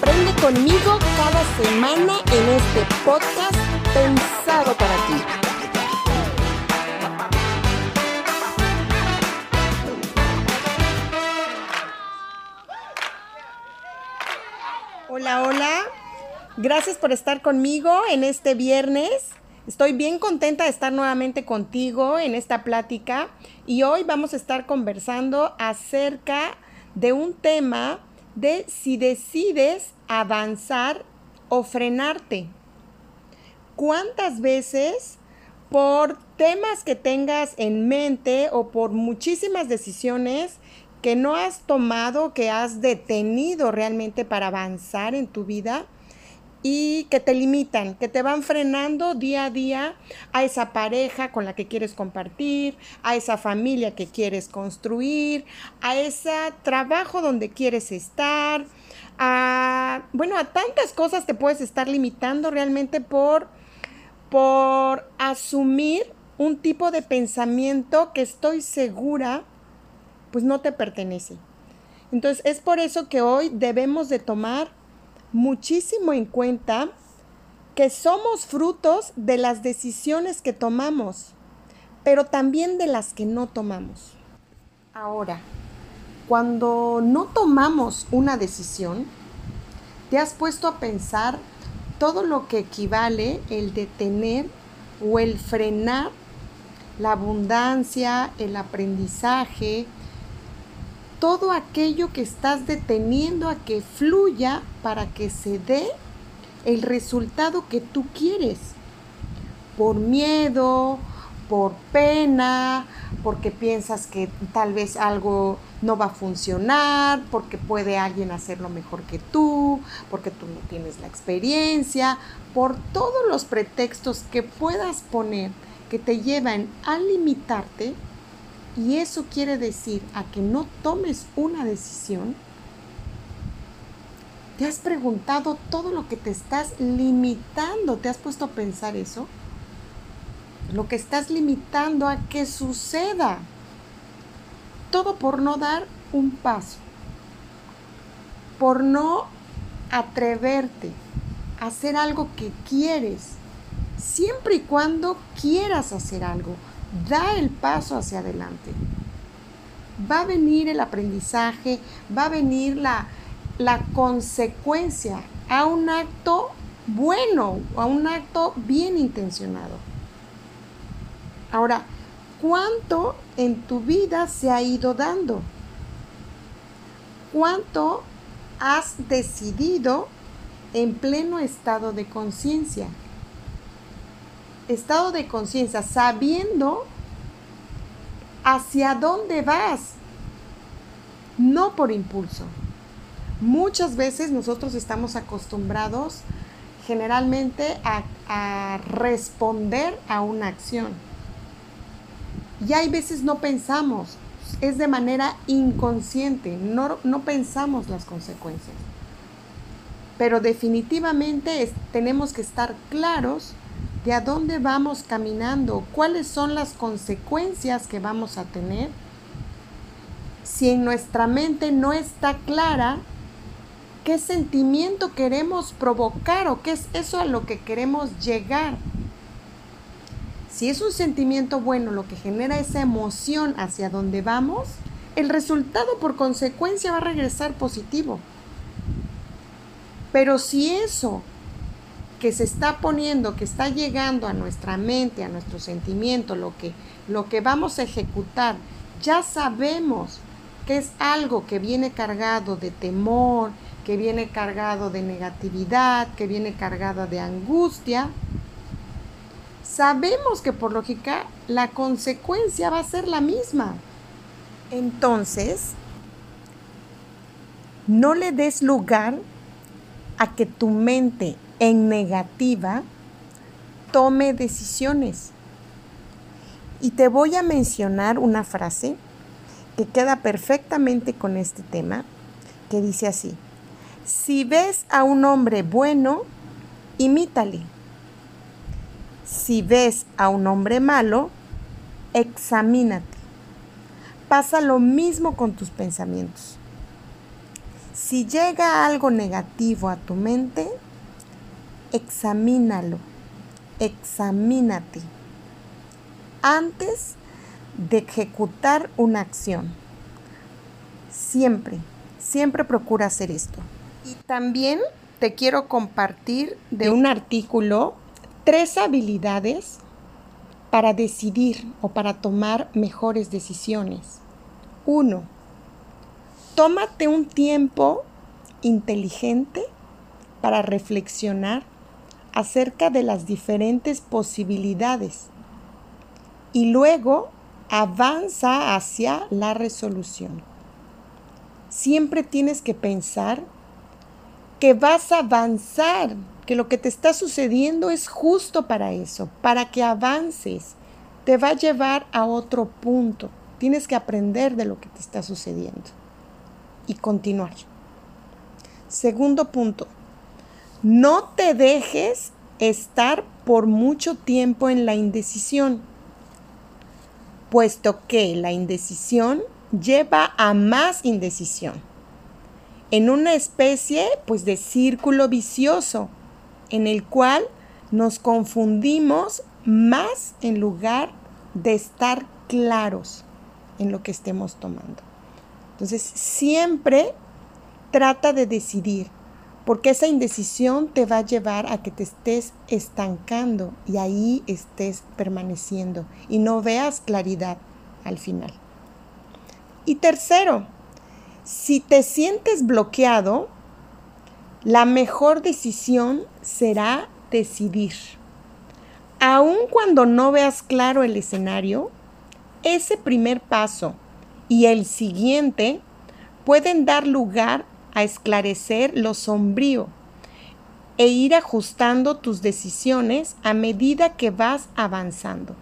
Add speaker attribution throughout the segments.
Speaker 1: Aprende conmigo cada semana en este podcast pensado para ti. Hola, hola. Gracias por estar conmigo en este viernes. Estoy bien contenta de estar nuevamente contigo en esta plática y hoy vamos a estar conversando acerca de un tema de si decides avanzar o frenarte. ¿Cuántas veces por temas que tengas en mente o por muchísimas decisiones que no has tomado, que has detenido realmente para avanzar en tu vida, y que te limitan, que te van frenando día a día a esa pareja con la que quieres compartir, a esa familia que quieres construir, a ese trabajo donde quieres estar, a, bueno, a tantas cosas te puedes estar limitando realmente por, por asumir un tipo de pensamiento que estoy segura pues no te pertenece. Entonces es por eso que hoy debemos de tomar muchísimo en cuenta que somos frutos de las decisiones que tomamos, pero también de las que no tomamos. Ahora, cuando no tomamos una decisión, te has puesto a pensar todo lo que equivale el detener o el frenar la abundancia, el aprendizaje, todo aquello que estás deteniendo a que fluya para que se dé el resultado que tú quieres. Por miedo, por pena, porque piensas que tal vez algo no va a funcionar, porque puede alguien hacerlo mejor que tú, porque tú no tienes la experiencia, por todos los pretextos que puedas poner que te llevan a limitarte y eso quiere decir a que no tomes una decisión, ¿te has preguntado todo lo que te estás limitando? ¿Te has puesto a pensar eso? Lo que estás limitando a que suceda. Todo por no dar un paso. Por no atreverte a hacer algo que quieres. Siempre y cuando quieras hacer algo da el paso hacia adelante. Va a venir el aprendizaje, va a venir la, la consecuencia a un acto bueno, a un acto bien intencionado. Ahora, ¿cuánto en tu vida se ha ido dando? ¿Cuánto has decidido en pleno estado de conciencia? Estado de conciencia, sabiendo hacia dónde vas, no por impulso. Muchas veces nosotros estamos acostumbrados generalmente a, responder a una acción. Y hay veces no pensamos, es de manera inconsciente, no, no pensamos las consecuencias. Pero definitivamente tenemos que estar claros de a dónde vamos caminando, cuáles son las consecuencias que vamos a tener. Si en nuestra mente no está clara qué sentimiento queremos provocar o qué es eso a lo que queremos llegar. Si es un sentimiento bueno lo que genera esa emoción hacia dónde vamos, el resultado por consecuencia va a regresar positivo. Pero si eso que se está poniendo, que está llegando a nuestra mente, a nuestro sentimiento, lo que, lo que vamos a ejecutar, ya sabemos que es algo que viene cargado de temor, que viene cargado de negatividad, que viene cargado de angustia, sabemos que por lógica la consecuencia va a ser la misma. Entonces, no le des lugar a que tu mente en negativa tome decisiones. Y te voy a mencionar una frase que queda perfectamente con este tema, que dice así, si ves a un hombre bueno, imítale. Si ves a un hombre malo, examínate. Pasa lo mismo con tus pensamientos. Si llega algo negativo a tu mente, examínalo, examínate antes de ejecutar una acción. Siempre, siempre procura hacer esto. Y también te quiero compartir de un artículo tres habilidades para decidir o para tomar mejores decisiones. Uno, tómate un tiempo inteligente para reflexionar acerca de las diferentes posibilidades y luego avanza hacia la resolución. Siempre tienes que pensar que vas a avanzar, que lo que te está sucediendo es justo para eso, para que avances. Te va a llevar a otro punto. Tienes que aprender de lo que te está sucediendo y continuar. Segundo punto, no te dejes estar por mucho tiempo en la indecisión, puesto que la indecisión lleva a más indecisión, en una especie pues de círculo vicioso en el cual nos confundimos más en lugar de estar claros en lo que estemos tomando. Entonces, siempre trata de decidir, porque esa indecisión te va a llevar a que te estés estancando y ahí estés permaneciendo y no veas claridad al final. Y tercero, si te sientes bloqueado, la mejor decisión será decidir. Aun cuando no veas claro el escenario, ese primer paso y el siguiente pueden dar lugar a esclarecer lo sombrío e ir ajustando tus decisiones a medida que vas avanzando.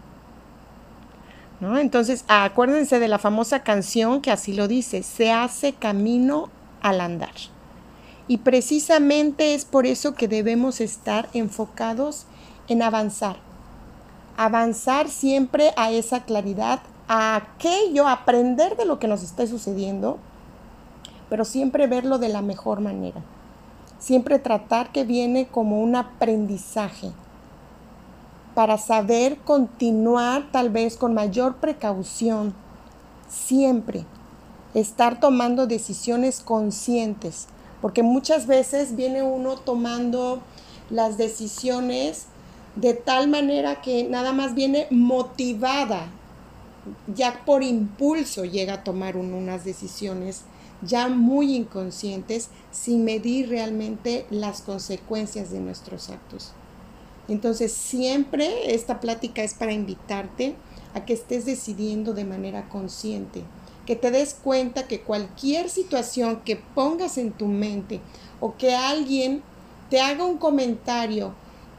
Speaker 1: ¿No? Entonces, acuérdense de la famosa canción que así lo dice, se hace camino al andar. Y precisamente es por eso que debemos estar enfocados en avanzar. Avanzar siempre a esa claridad, a aquello, aprender de lo que nos está sucediendo, pero siempre verlo de la mejor manera. Siempre tratar que viene como un aprendizaje para saber continuar tal vez con mayor precaución. Siempre estar tomando decisiones conscientes, porque muchas veces viene uno tomando las decisiones de tal manera que nada más viene motivada, ya por impulso llega a tomar unas decisiones ya muy inconscientes sin medir realmente las consecuencias de nuestros actos. Entonces siempre esta plática es para invitarte a que estés decidiendo de manera consciente, que te des cuenta que cualquier situación que pongas en tu mente o que alguien te haga un comentario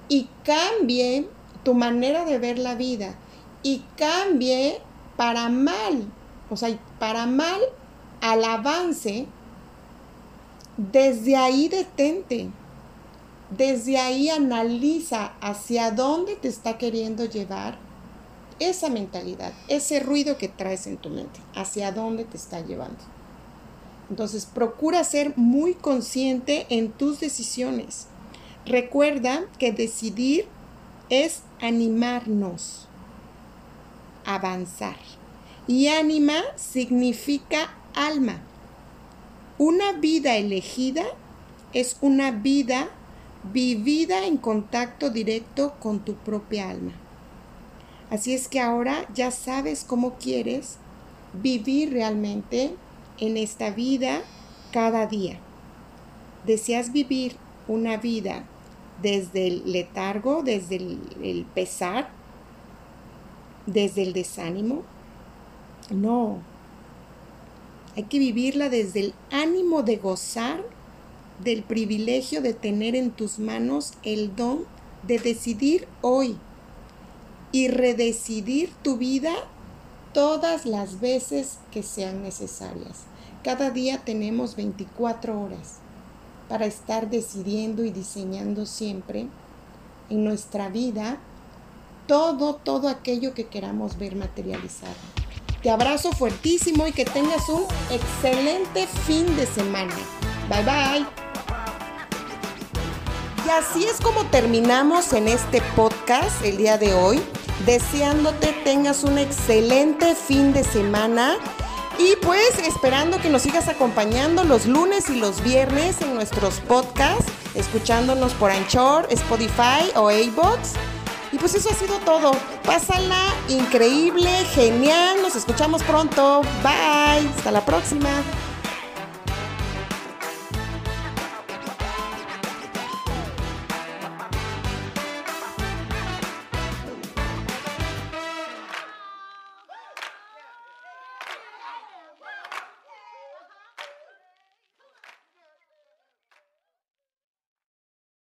Speaker 1: y cambie tu manera de ver la vida y cambie para mal, o sea, para mal al avance, desde ahí detente, desde ahí analiza hacia dónde te está queriendo llevar esa mentalidad, ese ruido que traes en tu mente, hacia dónde te está llevando. Entonces, procura ser muy consciente en tus decisiones. Recuerda que decidir es animarnos, avanzar. Y ánima significa alma. Una vida elegida es una vida vivida en contacto directo con tu propia alma. Así es que ahora ya sabes cómo quieres vivir realmente en esta vida cada día. ¿Deseas vivir una vida desde el letargo, desde el, pesar, desde el desánimo? No, hay que vivirla desde el ánimo de gozar del privilegio de tener en tus manos el don de decidir hoy y redecidir tu vida todas las veces que sean necesarias. Cada día tenemos 24 horas para estar decidiendo y diseñando siempre en nuestra vida todo, todo aquello que queramos ver materializado. Te abrazo fuertísimo y que tengas un excelente fin de semana. Bye bye. Y así es como terminamos en este podcast el día de hoy, deseándote tengas un excelente fin de semana y pues esperando que nos sigas acompañando los lunes y los viernes en nuestros podcasts, escuchándonos por Anchor, Spotify o A-Box. Y pues eso ha sido todo. Pásala increíble, genial. Nos escuchamos pronto. Bye. Hasta la próxima.